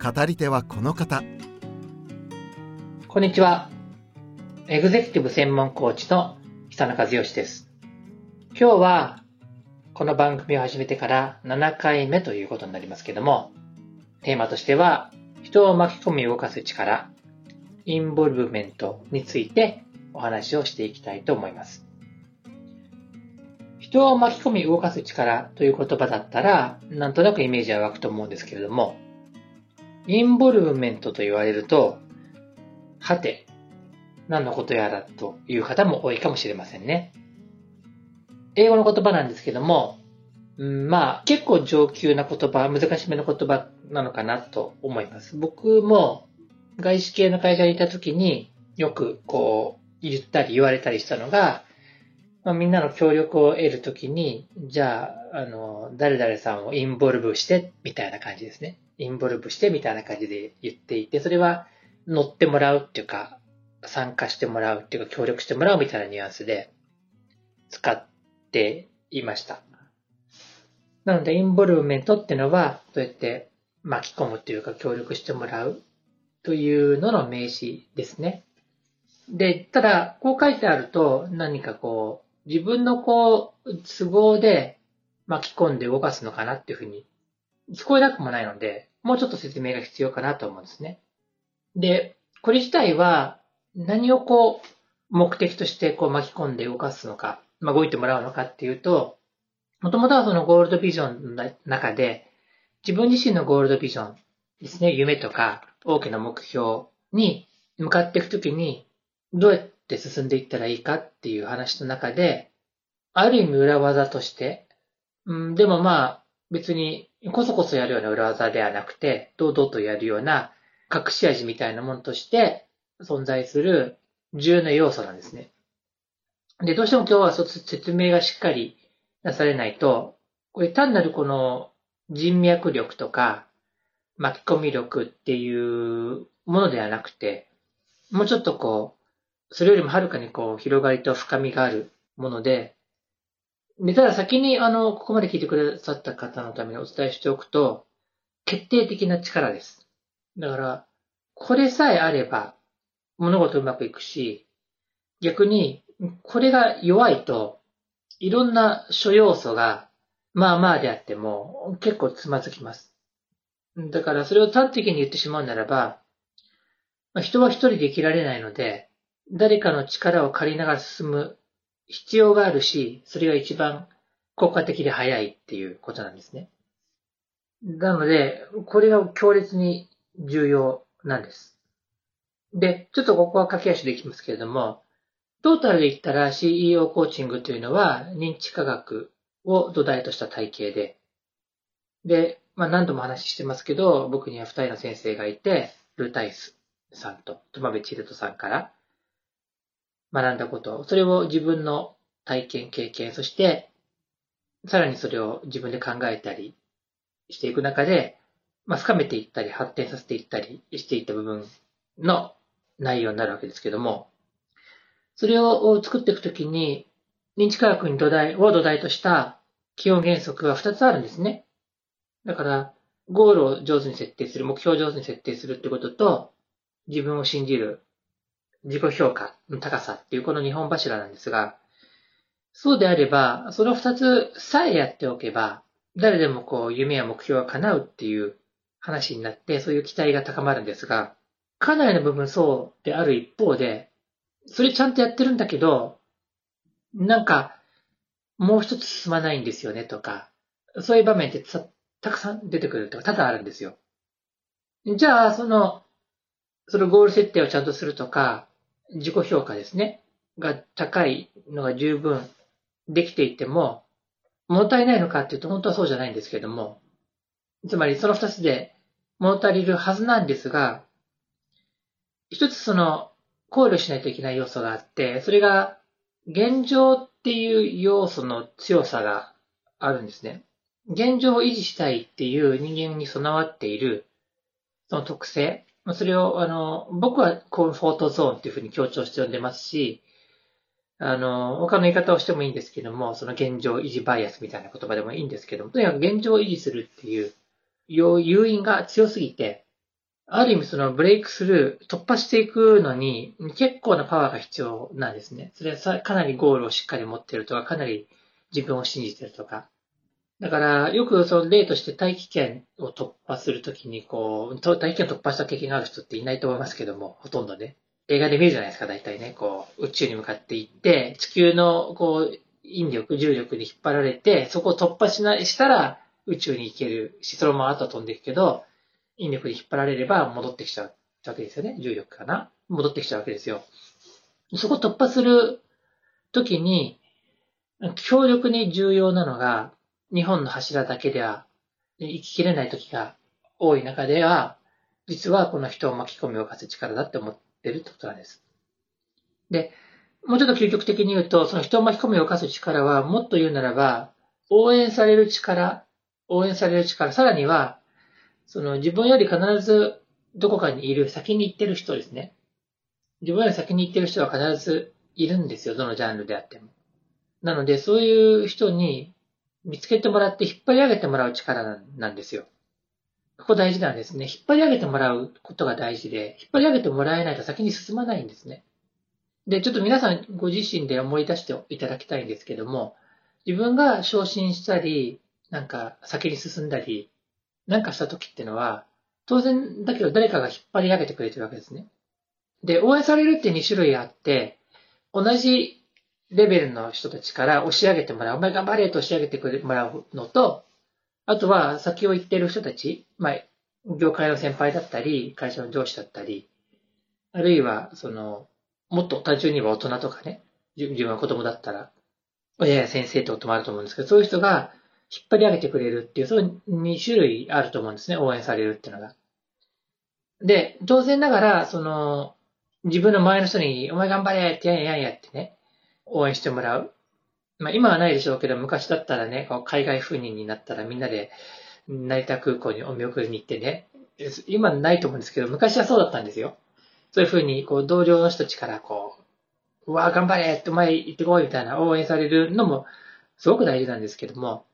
語り手はこの方こんにちは。エグゼクティブ専門コーチの久野和義です。今日は、この番組を始めてから7回目ということになりますけども、テーマとしては、人を巻き込み動かす力、インボルブメントについてお話をしていきたいと思います。人を巻き込み動かす力という言葉だったら、なんとなくイメージは湧くと思うんですけれども、インボルブメントと言われると、はて、何のことやらという方も多いかもしれませんね。英語の言葉なんですけども、うんまあ結構上級な言葉、難しめの言葉なのかなと思います。僕も外資系の会社にいた時によくこう言ったり言われたりしたのが、まあ、みんなの協力を得るときに、じゃあ、あの、誰々さんをインボルブして、みたいな感じですね。インボルブして、みたいな感じで言っていて、それは乗ってもらうっていうか、参加してもらうっていうか、協力してもらうみたいなニュアンスで使っていました。なので、インボルブメントっていうのは、そうやって巻き込むというか、協力してもらうというのの名詞ですね。で、ただ、こう書いてあると、何かこう、自分のこう、都合で巻き込んで動かすのかなっていうふうに聞こえなくもないので、もうちょっと説明が必要かなと思うんですね。で、これ自体は何をこう、目的としてこう巻き込んで動かすのか、まあ、動いてもらうのかっていうと、もともとはそのゴールドビジョンの中で、自分自身のゴールドビジョンですね、夢とか大きな目標に向かっていくときに、どうやって進んでいったらいいかっていう話の中で、ある意味裏技として、うん、でもまあ別にこそこそやるような裏技ではなくて、堂々とやるような隠し味みたいなものとして存在する重要な要素なんですね。で、どうしても今日はそ説明がしっかりなされないと、これ単なるこの人脈力とか巻き込み力っていうものではなくて、もうちょっとこう、それよりもはるかにこう広がりと深みがあるもので、で、ただ先にあの、ここまで聞いてくださった方のためにお伝えしておくと、決定的な力です。だから、これさえあれば物事うまくいくし、逆に、これが弱いと、いろんな諸要素が、まあまあであっても、結構つまずきます。だから、それを端的に言ってしまうならば、人は一人で生きられないので、誰かの力を借りながら進む必要があるし、それが一番効果的で早いっていうことなんですね。なので、これが強烈に重要なんです。で、ちょっとここは駆け足でいきますけれども、トータルで言ったら CEO コーチングというのは認知科学を土台とした体系で、で、まあ何度も話してますけど、僕には二人の先生がいて、ルータイスさんと友部チルトさんから学んだこと、それを自分の体験、経験、そして、さらにそれを自分で考えたりしていく中で、まあ、深めていったり、発展させていったりしていった部分の内容になるわけですけども、それを作っていくときに、認知科学に土台を土台とした基本原則が2つあるんですね。だから、ゴールを上手に設定する、目標を上手に設定するってことと、自分を信じる、自己評価の高さっていうこの2本柱なんですが、そうであれば、その2つさえやっておけば、誰でもこう夢や目標が叶うっていう話になって、そういう期待が高まるんですが、かなりの部分そうである一方で、それちゃんとやってるんだけど、なんか、もう一つ進まないんですよねとか、そういう場面ってたくさん出てくるとか多々あるんですよ。じゃあ、その、そのゴール設定をちゃんとするとか、自己評価ですね、が高いのが十分できていても、物足りないのかっていうと本当はそうじゃないんですけれども、つまりその二つで物足りるはずなんですが、一つその考慮しないといけない要素があって、それが現状っていう要素の強さがあるんですね。現状を維持したいっていう人間に備わっているその特性。それを、あの、僕はコンフォートゾーンっていうふうに強調して呼んでますし、あの、他の言い方をしてもいいんですけども、その現状維持バイアスみたいな言葉でもいいんですけども、とにかく現状を維持するっていう誘因が強すぎて、ある意味そのブレイクスルー、突破していくのに結構なパワーが必要なんですね。それはかなりゴールをしっかり持ってるとか、かなり自分を信じてるとか。だから、よくその例として大気圏を突破するときに、こう、大気圏を突破した経験がある人っていないと思いますけども、ほとんどね。映画で見るじゃないですか、大体ね。こう、宇宙に向かっていって、地球の、こう、引力、重力に引っ張られて、そこを突破しない、したら、宇宙に行けるし、そのまま後飛んでいくけど、引力に引っ張られれば戻ってきちゃうわけですよね。重力かな。戻ってきちゃうわけですよ。そこを突破するときに、強力に重要なのが、日本の柱だけでは生ききれないときが多い中では、実はこの人を巻き込みを動かす力だって思ってるってことなんです。で、もうちょっと究極的に言うと、その人を巻き込みを動かす力は、もっと言うならば、応援される力応援される力、さらには、その自分より必ずどこかにいる、先に行ってる人ですね。自分より先に行ってる人は必ずいるんですよ、どのジャンルであっても。なので、そういう人に見つけてもらって引っ張り上げてもらう力なんですよ。ここ大事なんですね。引っ張り上げてもらうことが大事で、引っ張り上げてもらえないと先に進まないんですね。で、ちょっと皆さんご自身で思い出していただきたいんですけども、自分が昇進したり、なんか先に進んだり、なんかした時ってのは、当然だけど誰かが引っ張り上げてくれてるわけですね。で、応援されるって2種類あって、同じレベルの人たちから押し上げてもらう、お前頑張れと押し上げてくれもらうのと、あとは先を行ってる人たち、まあ、業界の先輩だったり、会社の上司だったり、あるいは、その、もっと単純には大人とかね、自分は子供だったら、親や先生ってこともあると思うんですけど、そういう人が引っ張り上げてくれるっていう、そういう2種類あると思うんですね。応援されるっていうのが。で、当然ながら、その、自分の前の人に、お前頑張れってやんややんやってね、応援してもらう。まあ今はないでしょうけど、昔だったらね、海外赴任になったらみんなで成田空港にお見送りに行ってね、今ないと思うんですけど、昔はそうだったんですよ。そういうふうに、こう、同僚の人たちからこう、うわ頑張れって前行ってこいみたいな応援されるのもすごく大事なんですけども、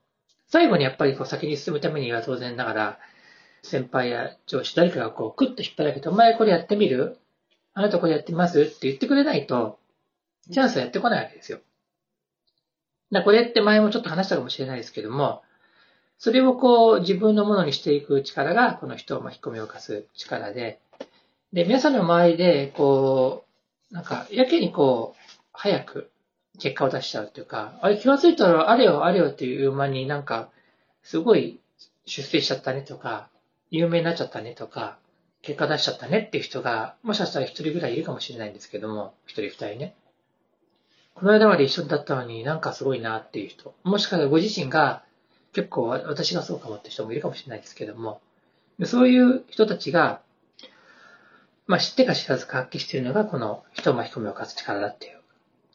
最後にやっぱりこう先に進むためには当然ながら、先輩や上司、誰かがこう、クッと引っ張られて、お前これやってみる？あなたこれやってみます？って言ってくれないと、チャンスはやってこないわけですよ。だこれって前もちょっと話したかもしれないですけども、それをこう自分のものにしていく力が、この人を巻き込みをかす力で、で、皆さんの周りで、こう、なんか、やけにこう、早く結果を出しちゃうっていうか、あれ気がついたらあれよあれよっていう間になんか、すごい出世しちゃったねとか、有名になっちゃったねとか、結果出しちゃったねっていう人が、もしかしたら一人ぐらいいるかもしれないんですけども、一人二人ね。この間まで一緒だったのになんかすごいなっていう人。もしかしたらご自身が結構私がそうかもって人もいるかもしれないですけども、そういう人たちが、まあ知ってか知らずか発揮しているのがこの人を巻き込みを勝つ力だっていう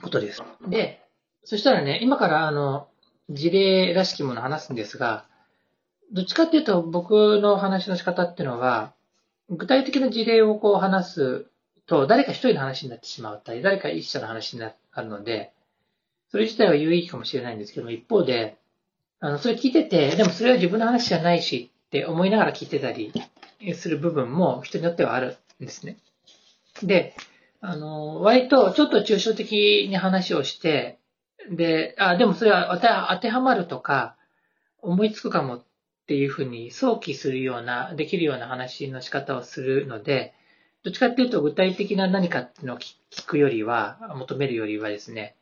ことです。で、そしたらね、今からあの、事例らしきものを話すんですが、どっちかっていうと僕の話の仕方っていうのは、具体的な事例をこう話すと、誰か一人の話になってしまったり、誰か一社の話になるので、それ自体は有意義かもしれないんですけども、一方で、あの、それ聞いてて、でもそれは自分の話じゃないしって思いながら聞いてたりする部分も人によってはあるんですね。で、あの、割とちょっと抽象的に話をして、で、あ、でもそれは当てはまるとか、思いつくかもっていうふうに想起するような、できるような話の仕方をするので、どっちかっていうと具体的な何かっていうのを聞くよりは、求めるよりはですね、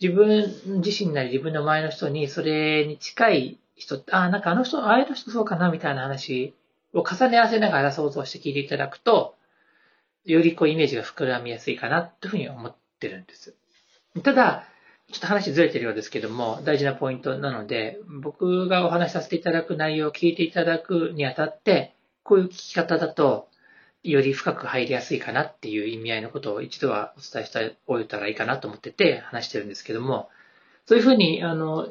自分自身なり自分の前の人にそれに近い人、あ、なんかあの人、ああいう人そうかなみたいな話を重ね合わせながら想像して聞いていただくと、よりこうイメージが膨らみやすいかなというふうに思ってるんです。ただ、ちょっと話ずれてるようですけども、大事なポイントなので、僕がお話しさせていただく内容を聞いていただくにあたって、こういう聞き方だと、より深く入りやすいかなっていう意味合いのことを一度はお伝えしておいたらいいかなと思ってて話してるんですけども、そういうふうに、あの、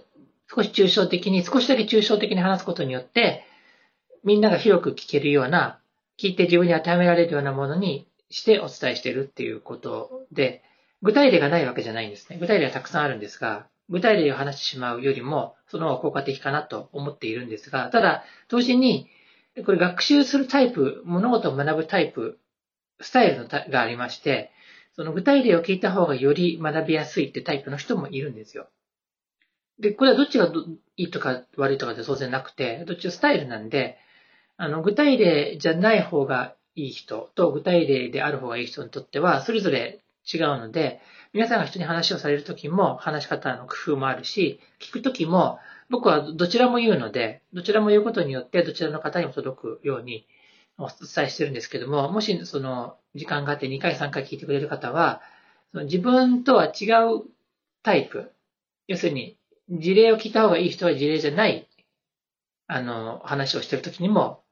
少し抽象的に、少しだけ抽象的に話すことによって、みんなが広く聞けるような、聞いて自分に当てはめられるようなものにしてお伝えしてるっていうことで、具体例がないわけじゃないんですね。具体例はたくさんあるんですが、具体例を話してしまうよりも、その方が効果的かなと思っているんですが、ただ、同時に、これ学習するタイプ、物事を学ぶタイプ、スタイルのがありまして、その具体例を聞いた方がより学びやすいってタイプの人もいるんですよ。で、これはどっちがいいとか悪いとかで当然なくて、どっちがスタイルなんで、あの、具体例じゃない方がいい人と具体例である方がいい人にとっては、それぞれ違うので、皆さんが人に話をされるときも話し方の工夫もあるし、聞くときも僕はどちらも言うので、どちらも言うことによってどちらの方にも届くようにお伝えしてるんですけども、もしその時間があって2回3回聞いてくれる方は、その自分とは違うタイプ、要するに事例を聞いた方がいい人は事例じゃない、あの、話をしてるときにも、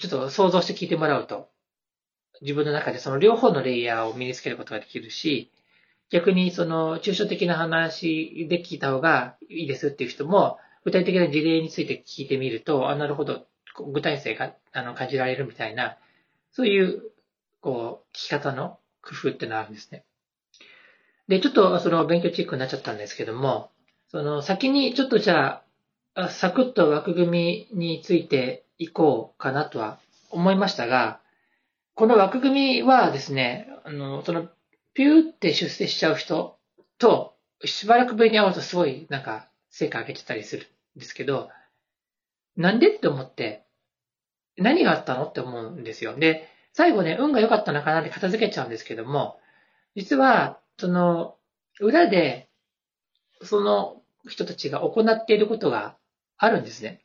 ちょっと想像して聞いてもらうと、自分の中でその両方のレイヤーを身につけることができるし、逆にその抽象的な話で聞いた方がいいですっていう人も、具体的な事例について聞いてみると、あ、なるほど、具体性があの感じられるみたいな、そういう、こう、聞き方の工夫ってのがあるんですね。で、ちょっとその勉強チックになっちゃったんですけども、その先にちょっとじゃあ、サクッと枠組みについていこうかなとは思いましたが、この枠組みはですね、あの、その、ピューって出世しちゃう人と、しばらくぶりに会うとすごいなんか成果上げてたりするんですけど、なんでって思って、何があったのって思うんですよ。で、最後ね、運が良かったのかなって片付けちゃうんですけども、実は、その、裏でその人たちが行っていることがあるんですね。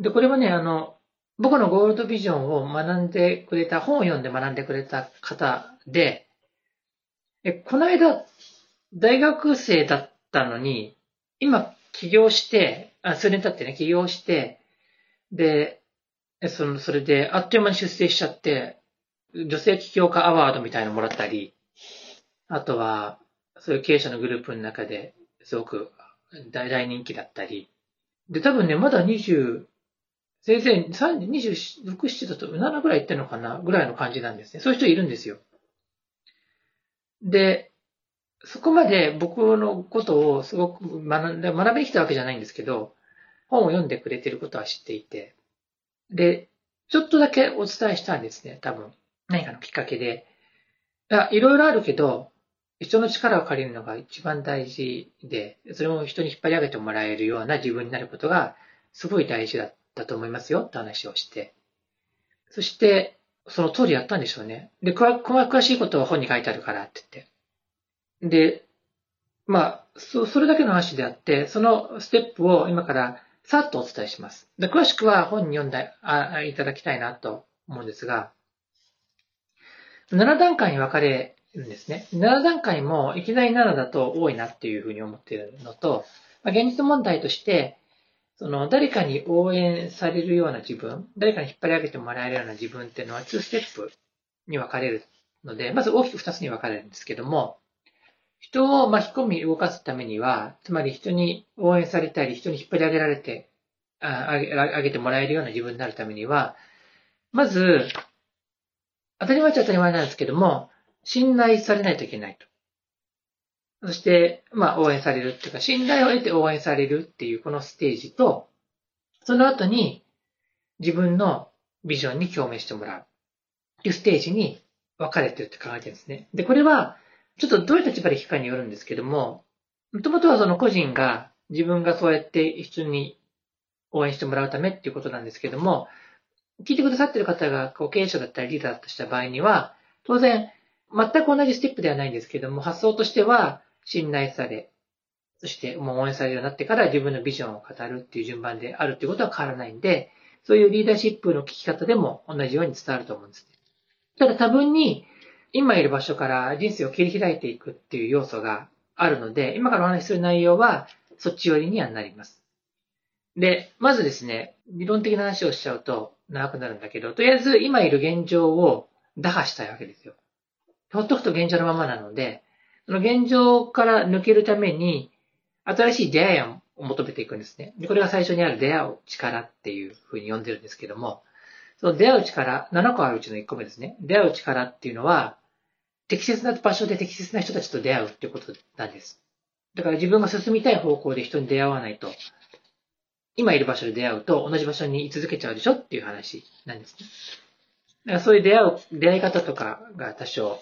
で、これはね、あの、僕のゴールドビジョンを学んでくれた、本を読んで学んでくれた方で、えこの間、大学生だったのに、今、起業して、あ、数年経ってね、起業して、で、その、それで、あっという間に出世しちゃって、女性起業家アワードみたいなのもらったり、あとは、そういう経営者のグループの中で、すごく大大人気だったり。で、多分ね、まだ20、先生、26、7だと7ぐらい行ってるのかなぐらいの感じなんですね。そういう人いるんですよ。で、そこまで僕のことをすごく学んで、学びに来たわけじゃないんですけど、本を読んでくれてることは知っていて、で、ちょっとだけお伝えしたんですね、多分。何かのきっかけで。いろいろあるけど、人の力を借りるのが一番大事で、それも人に引っ張り上げてもらえるような自分になることがすごい大事だったと思いますよって話をして。そして、その通りやったんでしょうね。で、詳しいことは本に書いてあるからって言って。で、まあ、そそれだけの話であって、そのステップを今からさっとお伝えします。で詳しくは本に読んであいただきたいなと思うんですが、7段階に分かれるんですね。7段階もいきなり7だと多いなっていうふうに思っているのと、まあ、現実問題として、その誰かに応援されるような自分、誰かに引っ張り上げてもらえるような自分っていうのは2ステップに分かれるので、まず大きく2つに分かれるんですけども、人を巻き込み動かすためには、つまり人に応援されたり、人に引っ張り上げられて、あげ上げてもらえるような自分になるためには、まず、当たり前っちゃ当たり前なんですけども、信頼されないといけないと。そして、まあ、応援されるっていうか、信頼を得て応援されるっていうこのステージと、その後に自分のビジョンに共鳴してもらうっていうステージに分かれてるって考えてるんですね。で、これは、ちょっとどういう立場で聞くかによるんですけども、もともとはその個人が自分がそうやって人に応援してもらうためっていうことなんですけども、聞いてくださってる方がこう経営者だったりリーダーだとした場合には、当然全く同じステップではないんですけども、発想としては信頼され、そしてもう応援されるようになってから自分のビジョンを語るっていう順番であるっていうことは変わらないんで、そういうリーダーシップの聞き方でも同じように伝わると思うんです。ただ多分に、今いる場所から人生を切り開いていくっていう要素があるので、今からお話しする内容はそっち寄りにはなります。で、まずですね、理論的な話をしちゃうと長くなるんだけど、とりあえず今いる現状を打破したいわけですよ。ほっとくと現状のままなので、その現状から抜けるために、新しい出会いを求めていくんですね。これが最初にある出会う力っていうふうに呼んでるんですけども、その出会う力、7個あるうちの1個目ですね。出会う力っていうのは、適切な場所で適切な人たちと出会うっていうことなんです。だから自分が進みたい方向で人に出会わないと、今いる場所で出会うと同じ場所に居続けちゃうでしょっていう話なんですね。だからそういう出会う、出会い方とかが多少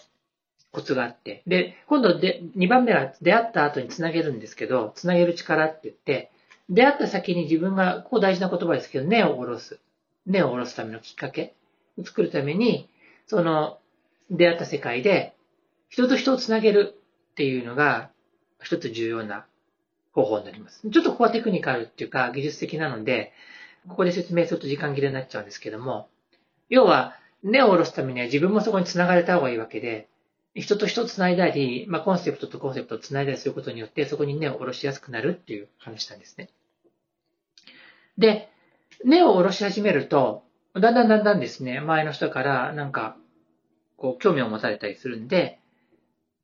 コツがあって。で、今度で、2番目は出会った後につなげるんですけど、つなげる力って言って、出会った先に自分が、ここ大事な言葉ですけど、根を下ろす。根を下ろすためのきっかけを作るために、その、出会った世界で、人と人をつなげるっていうのが、一つ重要な方法になります。ちょっとここはテクニカルっていうか技術的なので、ここで説明すると時間切れになっちゃうんですけども、要は、根を下ろすためには自分もそこに繋がれた方がいいわけで、人と人を繋いだり、まあ、コンセプトとコンセプトを繋いだりすることによって、そこに根を下ろしやすくなるっていう話なんですね。で、根を下ろし始めると、だんだんだんだんですね、前の人からなんか、こう、興味を持たれたりするんで、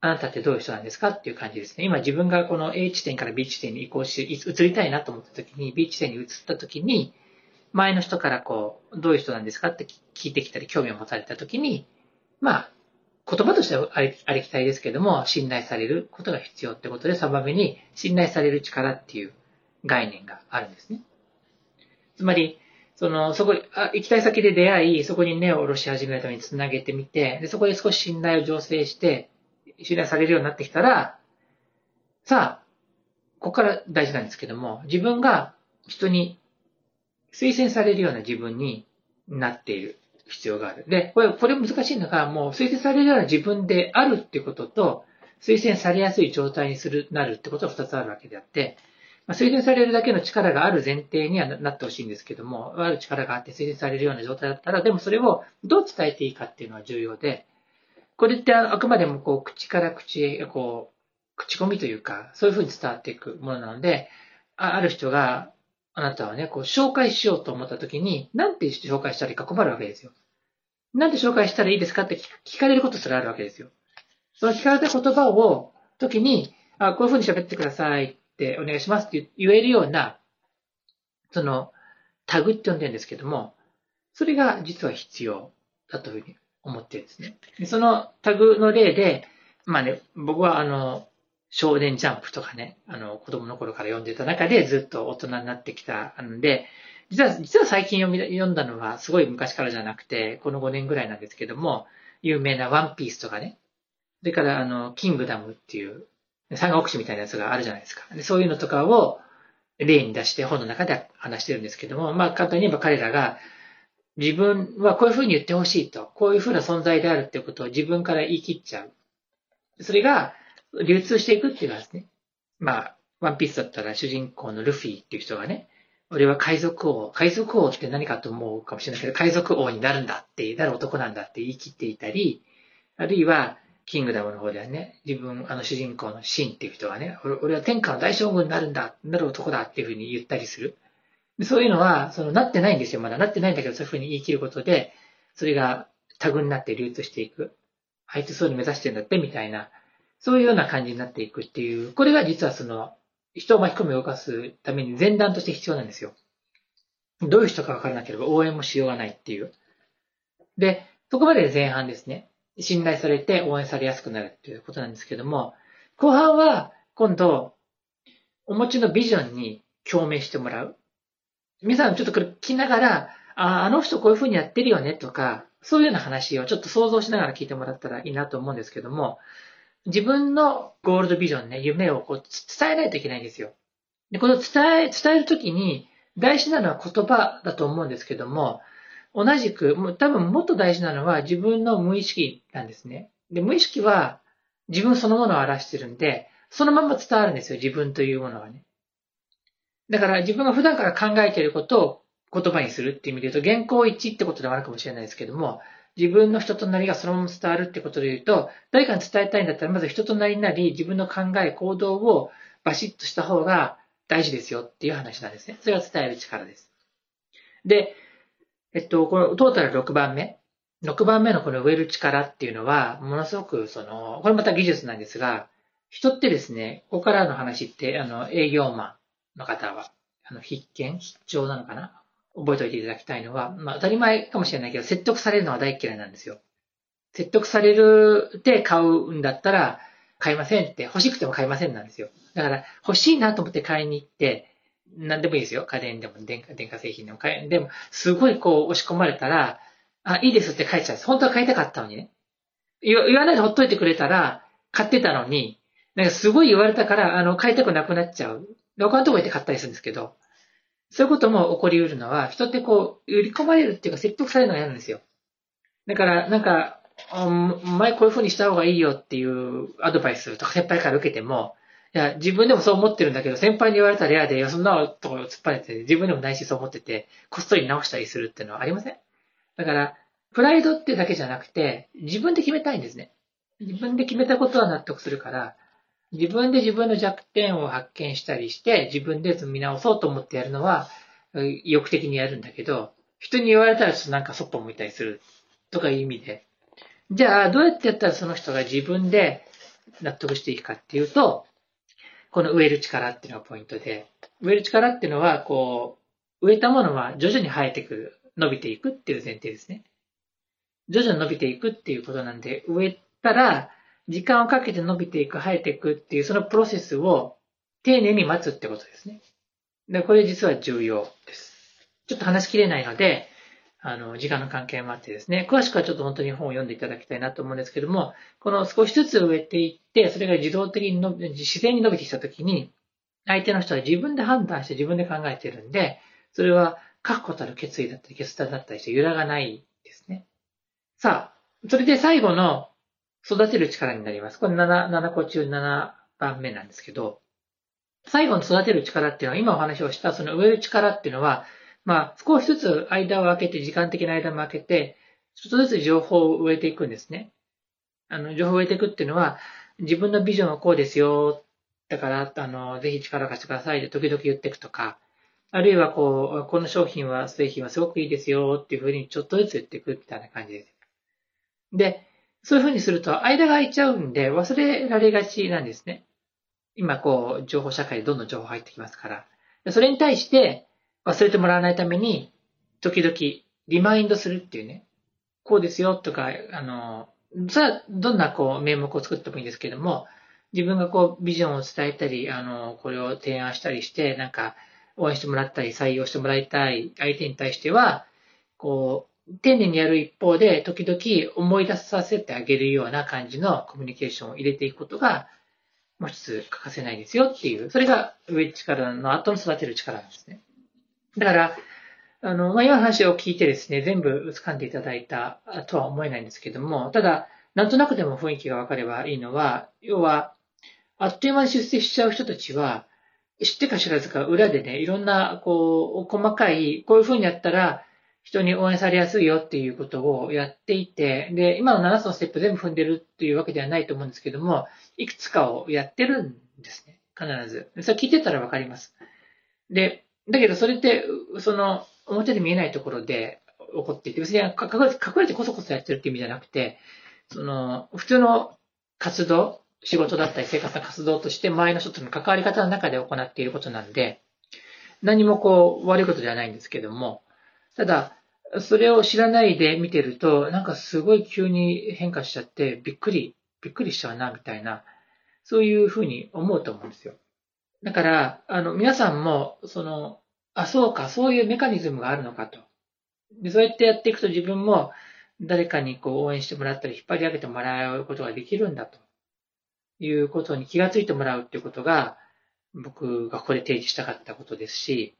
あなたってどういう人なんですかっていう感じですね。今自分がこの A 地点から B 地点に移行し、移りたいなと思った時に、B 地点に移った時に、前の人からこう、どういう人なんですかって聞いてきたり、興味を持たれた時に、まあ、言葉としてはありありきたりですけども、信頼されることが必要ってことで、3番目に信頼される力っていう概念があるんですね。つまり、その、そこ、あ行きたい先で出会い、そこに根を下ろし始めるために繋げてみて、でそこで少し信頼を醸成して、信頼されるようになってきたら、さあ、ここから大事なんですけども、自分が人に推薦されるような自分になっている必要がある。で、これ、これ難しいのが、もう推薦されるような自分であるっていうことと、推薦されやすい状態にする、なるってことは二つあるわけであって、まあ、推薦されるだけの力がある前提にはなってほしいんですけども、ある力があって推薦されるような状態だったら、でもそれをどう伝えていいかっていうのは重要で、これってあくまでもこう口から口へ、こう、口コミというか、そういうふうに伝わっていくものなので、ある人が、あなたはね、こう、紹介しようと思った時に、なんて紹介したらいいか困るわけですよ。なんて紹介したらいいですかって聞かれることすらあるわけですよ。その聞かれた言葉を、時に、あ、こういうふうに喋ってくださいってお願いしますって言えるような、その、タグって呼んでるんですけども、それが実は必要だというふうに思ってるんですね。そのタグの例で、まあね、僕はあの、少年ジャンプとかね、あの、子供の頃から読んでた中でずっと大人になってきたので、実は、実は最近読み、読んだのはすごい昔からじゃなくて、この5年ぐらいなんですけども、有名なワンピースとかね、それからあの、キングダムっていう、三国志みたいなやつがあるじゃないですか。でそういうのとかを例に出して本の中で話してるんですけども、まあ簡単に言えば彼らが自分はこういうふうに言ってほしいと、こういうふうな存在であるっていうことを自分から言い切っちゃう。それが流通していくっていうのはですね。まあ、ワンピースだったら主人公のルフィっていう人がね、俺は海賊王、海賊王って何かと思うかもしれないけど、海賊王になるんだって、なる男なんだって言い切っていたり、あるいは、キングダムの方ではね、自分、あの主人公のシンっていう人はね、俺は天下の大将軍になるんだ、なる男だっていうふうに言ったりする。そういうのは、その、なってないんですよ。まだなってないんだけど、そういうふうに言い切ることで、それがタグになって流通していく。あいつそういうの目指してるんだって、みたいな、そういうような感じになっていくっていう、これが実はその、人を巻き込み動かすために前段として必要なんですよ。どういう人か分からなければ応援もしようがないっていう。で、そこまで前半ですね。信頼されて応援されやすくなるっていうことなんですけども、後半は今度、お持ちのビジョンに共鳴してもらう。皆さんちょっとこれ聞きながら、ああの人こういう風にやってるよねとか、そういうような話をちょっと想像しながら聞いてもらったらいいなと思うんですけども、自分のゴールドビジョンね、夢をこう伝えないといけないんですよ。で、この伝え、伝えるときに大事なのは言葉だと思うんですけども、同じく、もう多分もっと大事なのは自分の無意識なんですね。で、無意識は自分そのものを表してるんで、そのまま伝わるんですよ、自分というものはね。だから自分が普段から考えていることを言葉にするっていう意味で言うと、原稿一致ってことでもあるかもしれないですけども、自分の人となりがそのまま伝わるってことで言うと、誰かに伝えたいんだったら、まず人となりなり、自分の考え、行動をバシッとした方が大事ですよっていう話なんですね。それが伝える力です。で、えっと、このトータル6番目。6番目のこの植える力っていうのは、ものすごくその、これまた技術なんですが、人ってですね、ここからの話って、あの、営業マンの方は、あの、必見必聴なのかな？覚えておいていただきたいのは、まあ当たり前かもしれないけど、説得されるのは大嫌いなんですよ。説得されるって買うんだったら、買いませんって、欲しくても買いませんなんですよ。だから、欲しいなと思って買いに行って、何でもいいですよ。家電でも電化電化製品でも買え、でも、すごいこう押し込まれたら、あ、いいですって書いちゃうんです。本当は買いたかったのにね。言わないでほっといてくれたら、買ってたのに、なんかすごい言われたから、あの、買いたくなくなっちゃう。他のとこ行って買ったりするんですけど、そういうことも起こり得るのは、人ってこう、売り込まれるっていうか説得されるのが嫌なんですよ。だから、なんか、お前こういう風にした方がいいよっていうアドバイスとか先輩から受けても、いや、自分でもそう思ってるんだけど、先輩に言われたら嫌で、いや、そんなところ突っ張れて、自分でもないしそう思ってて、こっそり直したりするっていうのはありません？だから、プライドってだけじゃなくて、自分で決めたいんですね。自分で決めたことは納得するから、自分で自分の弱点を発見したりして、自分で見直そうと思ってやるのは、意欲的にやるんだけど、人に言われたらちょっとなんかそっぽ向いたりするとかいう意味で。じゃあ、どうやってやったらその人が自分で納得していくかっていうと、この植える力っていうのがポイントで、植える力っていうのは、こう、植えたものは徐々に生えてくる、伸びていくっていう前提ですね。徐々に伸びていくっていうことなんで、植えたら、時間をかけて伸びていく、生えていくっていう、そのプロセスを丁寧に待つってことですね。で、これ実は重要です。ちょっと話しきれないので、あの、時間の関係もあってですね、詳しくはちょっと本当に本を読んでいただきたいなと思うんですけども、この少しずつ植えていって、それが自動的に伸び、自然に伸びてきたときに、相手の人は自分で判断して自分で考えてるんで、それは確固たる決意だったり決断だったりして揺らがないですね。さあ、それで最後の育てる力になります。これ 7, 7個中7番目なんですけど、最後の育てる力っていうのは、今お話をしたその植える力っていうのは、まあ、少しずつ間を空けて、時間的な間も空けて、ちょっとずつ情報を植えていくんですね。あの、情報を植えていくっていうのは、自分のビジョンはこうですよ。だから、あの、ぜひ力を貸してくださいって時々言っていくとか、あるいはこう、この商品は、製品はすごくいいですよっていうふうにちょっとずつ言っていくみたいな感じです。で、そういうふうにすると、間が空いちゃうんで、忘れられがちなんですね。今、こう、情報社会でどんどん情報入ってきますから。それに対して、忘れてもらわないために、時々、リマインドするっていうね。こうですよとか、あの、それはどんなこう名目を作ってもいいんですけども、自分がこうビジョンを伝えたり、あの、これを提案したりして、なんか応援してもらったり採用してもらいたい相手に対しては、こう、丁寧にやる一方で、時々思い出させてあげるような感じのコミュニケーションを入れていくことが、もう一つ欠かせないですよっていう、それが上力の後の育てる力なんですね。だから、あの、まあ、今の話を聞いてですね、全部掴んでいただいたとは思えないんですけども、ただ、なんとなくでも雰囲気がわかればいいのは、要は、あっという間に出世しちゃう人たちは、知ってか知らずか裏でね、いろんな、こう、細かい、こういう風にやったら、人に応援されやすいよっていうことをやっていて、で、今の7つのステップ全部踏んでるっていうわけではないと思うんですけども、いくつかをやってるんですね。必ず。それ聞いてたらわかります。で、だけどそれって、その、表で見えないところで起こっていて、別に隠れてこそこそやってるっていう意味じゃなくて、その、普通の活動、仕事だったり生活の活動として周りの人との関わり方の中で行っていることなんで、何もこう悪いことではないんですけども、ただ、それを知らないで見てると、なんかすごい急に変化しちゃって、びっくり、びっくりしちゃうな、みたいな、そういうふうに思うと思うんですよ。だから、あの、皆さんも、その、あ、そうか、そういうメカニズムがあるのかと。で、そうやってやっていくと自分も誰かにこう応援してもらったり引っ張り上げてもらうことができるんだということに気がついてもらうっていうことが僕がここで提示したかったことですし、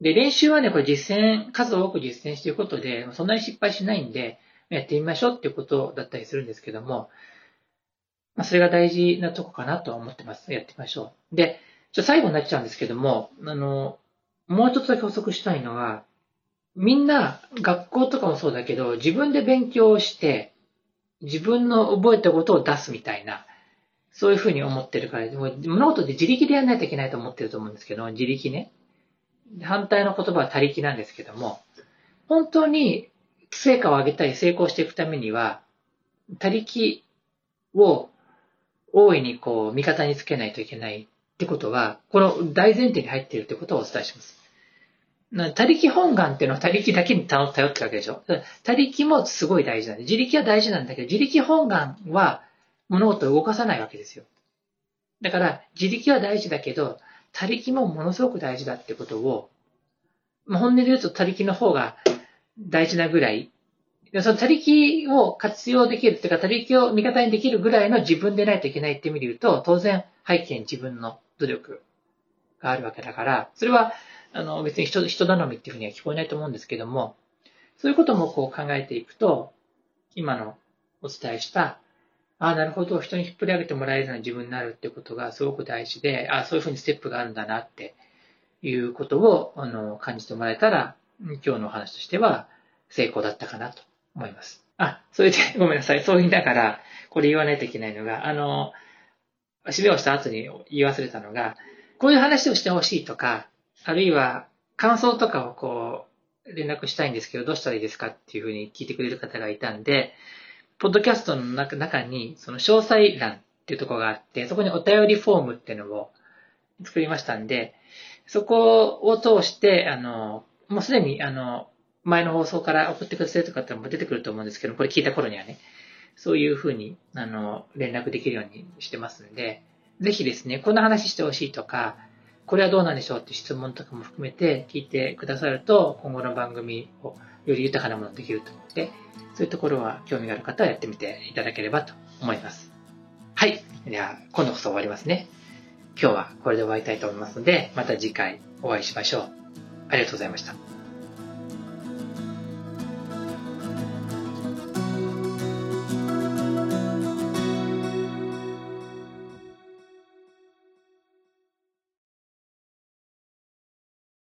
で、練習はね、これ実践、数多く実践していくことで、そんなに失敗しないんで、やってみましょうっていうことだったりするんですけども、まあ、それが大事なとこかなとは思ってます。やってみましょう。で、ちょ最後になっちゃうんですけども、あの、もう一つだけ補足したいのは、みんな学校とかもそうだけど、自分で勉強して、自分の覚えたことを出すみたいな、そういうふうに思ってるから、も物事って自力でやらないといけないと思ってると思うんですけど、自力ね。反対の言葉は他力なんですけども、本当に成果を上げたり成功していくためには、他力を大いにこう味方につけないといけないってことは、この大前提に入っているってことをお伝えします。他力本願っていうのは他力だけに頼ってるわけでしょ。他力もすごい大事なんで、自力は大事なんだけど、自力本願は物事を動かさないわけですよ。だから、自力は大事だけど、他力もものすごく大事だってことを、まあ、本音で言うと他力の方が大事なぐらい、その他力を活用できるっていうか、他力を味方にできるぐらいの自分でないといけないって意味で言うと、当然背景に自分の努力があるわけだから、それは、あの、別に人、人頼みっていうふうには聞こえないと思うんですけども、そういうこともこう考えていくと、今のお伝えした、ああ、なるほど、人に引っ張り上げてもらえるような自分になるってことがすごく大事で、ああ、そういうふうにステップがあるんだなっていうことを、あの、感じてもらえたら、今日のお話としては成功だったかなと思います。あ、それで、ごめんなさい。そう言いながら、これ言わないといけないのが、あの、指導した後に言い忘れたのが、こういう話をしてほしいとか、あるいは感想とかをこう、連絡したいんですけど、どうしたらいいですかっていうふうに聞いてくれる方がいたんで、ポッドキャストの中に、その詳細欄っていうところがあって、そこにお便りフォームっていうのを作りましたんで、そこを通して、あの、もうすでに、あの、前の放送から送ってくださる方も出てくると思うんですけど、これ聞いた頃にはね、そういうふうに、あの、連絡できるようにしてますんで、ぜひですね、こんな話してほしいとか、これはどうなんでしょうって質問とかも含めて聞いてくださると、今後の番組をより豊かなものができると思って、そういうところは興味がある方はやってみていただければと思います。はい。では、今度こそ終わりますね。今日はこれで終わりたいと思いますので、また次回お会いしましょう。ありがとうございました。